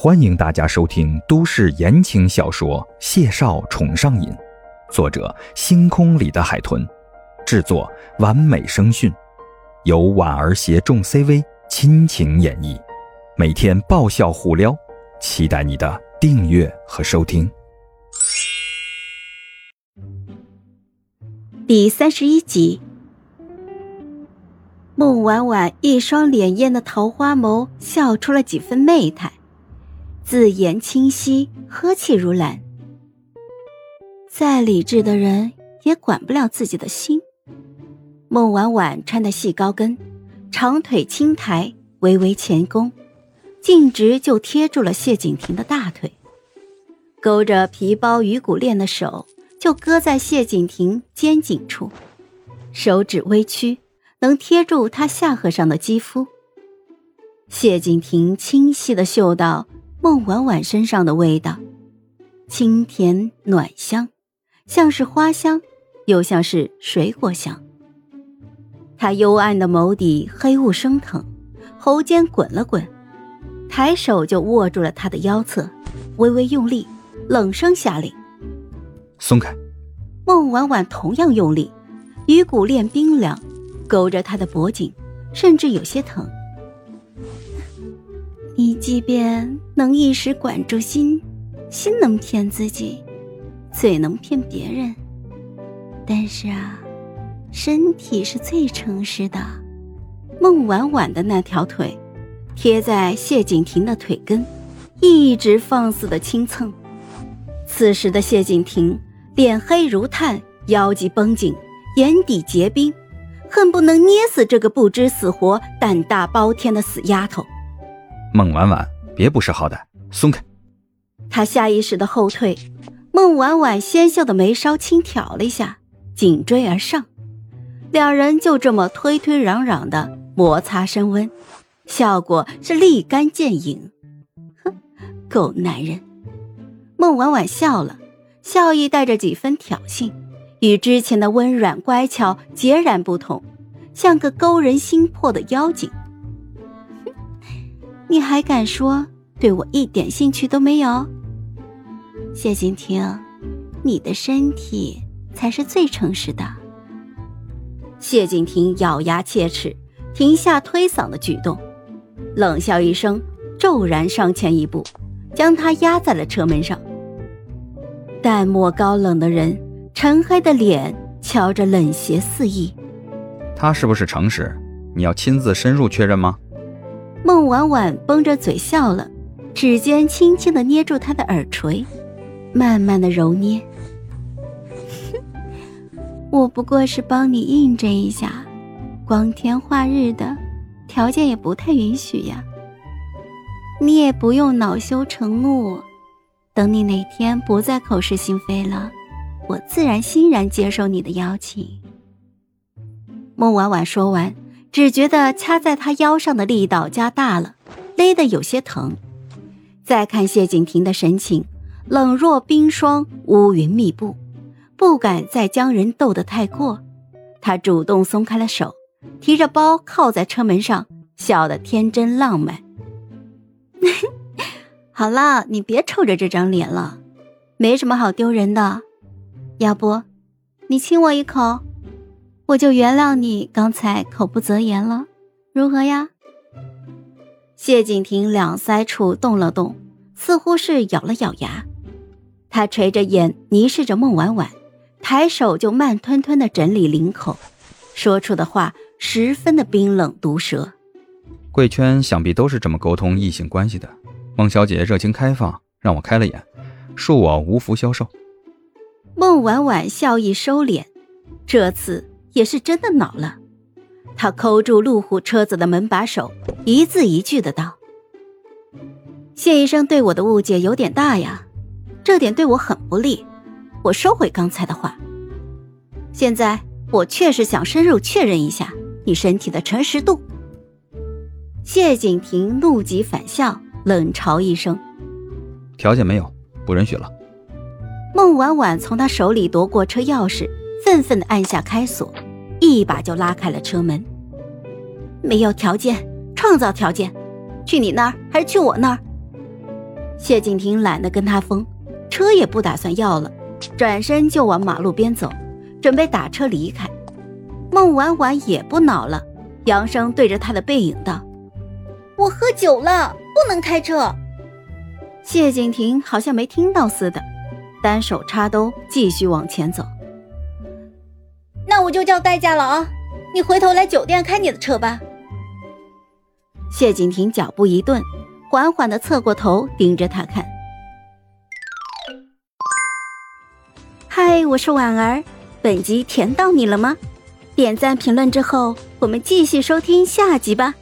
欢迎大家收听都市言情小说《谢少宠上瘾》，作者：星空里的海豚，制作：完美声讯，由婉儿携众 CV 亲情演绎，每天爆笑互撩，期待你的订阅和收听。第三十一集，孟婉婉一双潋滟的桃花眸笑出了几分媚态。字言清晰，呵气如兰。再理智的人也管不了自己的心。孟婉婉穿的细高跟，长腿轻抬，微微前弓，径直就贴住了谢景亭的大腿。勾着皮包鱼骨链的手就搁在谢景亭肩颈处，手指微曲，能贴住他下颌上的肌肤。谢景亭清晰的嗅到。孟婉婉身上的味道，清甜暖香，像是花香，又像是水果香。他幽暗的眸底黑雾升腾，喉间滚了滚，抬手就握住了她的腰侧，微微用力，冷声下令：“松开。”孟婉婉同样用力，鱼骨链冰凉，勾着他的脖颈，甚至有些疼。你即便能一时管住心，心能骗自己，嘴能骗别人，但是啊，身体是最诚实的。孟婉婉的那条腿，贴在谢景亭的腿根，一直放肆的轻蹭。此时的谢景亭脸黑如炭，腰肌绷紧，眼底结冰，恨不能捏死这个不知死活、胆大包天的死丫头。孟婉婉，别不识好歹，松开！他下意识的后退，孟婉婉纤秀的眉梢轻挑了一下，紧追而上，两人就这么推推攘攘的摩擦升温，效果是立竿见影。哼，狗男人！孟婉婉笑了，笑意带着几分挑衅，与之前的温软乖巧截然不同，像个勾人心魄的妖精。你还敢说对我一点兴趣都没有？谢景亭，你的身体才是最诚实的。谢景亭咬牙切齿，停下推搡的举动，冷笑一声，骤然上前一步，将他压在了车门上。淡漠高冷的人，沉黑的脸瞧着冷邪肆意。他是不是诚实？你要亲自深入确认吗？孟婉婉绷着嘴笑了，指尖轻轻的捏住他的耳垂，慢慢的揉捏。我不过是帮你印证一下，光天化日的，条件也不太允许呀。你也不用恼羞成怒，等你哪天不再口是心非了，我自然欣然接受你的邀请。孟婉婉说完。只觉得掐在他腰上的力道加大了，勒得有些疼。再看谢景亭的神情，冷若冰霜，乌云密布，不敢再将人逗得太过。他主动松开了手，提着包靠在车门上，笑得天真浪漫。好了，你别臭着这张脸了，没什么好丢人的。要不，你亲我一口。我就原谅你刚才口不择言了，如何呀？谢景亭两腮处动了动，似乎是咬了咬牙。他垂着眼凝视着孟婉婉，抬手就慢吞吞的整理领口，说出的话十分的冰冷毒舌。贵圈想必都是这么沟通异性关系的。孟小姐热情开放，让我开了眼，恕我无福消受。孟婉婉笑意收敛，这次。也是真的恼了，他抠住路虎车子的门把手，一字一句的道：“谢医生对我的误解有点大呀，这点对我很不利，我收回刚才的话。现在我确实想深入确认一下你身体的诚实度。”谢景亭怒极反笑，冷嘲一声：“条件没有，不允许了。”孟婉婉从他手里夺过车钥匙。愤愤地按下开锁，一把就拉开了车门。没有条件，创造条件，去你那儿还是去我那儿？谢景亭懒得跟他疯，车也不打算要了，转身就往马路边走，准备打车离开。孟婉婉也不恼了，扬声对着他的背影道：“我喝酒了，不能开车。”谢景亭好像没听到似的，单手插兜，继续往前走。那我就叫代驾了啊！你回头来酒店开你的车吧。谢景亭脚步一顿，缓缓的侧过头，盯着他看。嗨，我是婉儿，本集甜到你了吗？点赞评论之后，我们继续收听下集吧。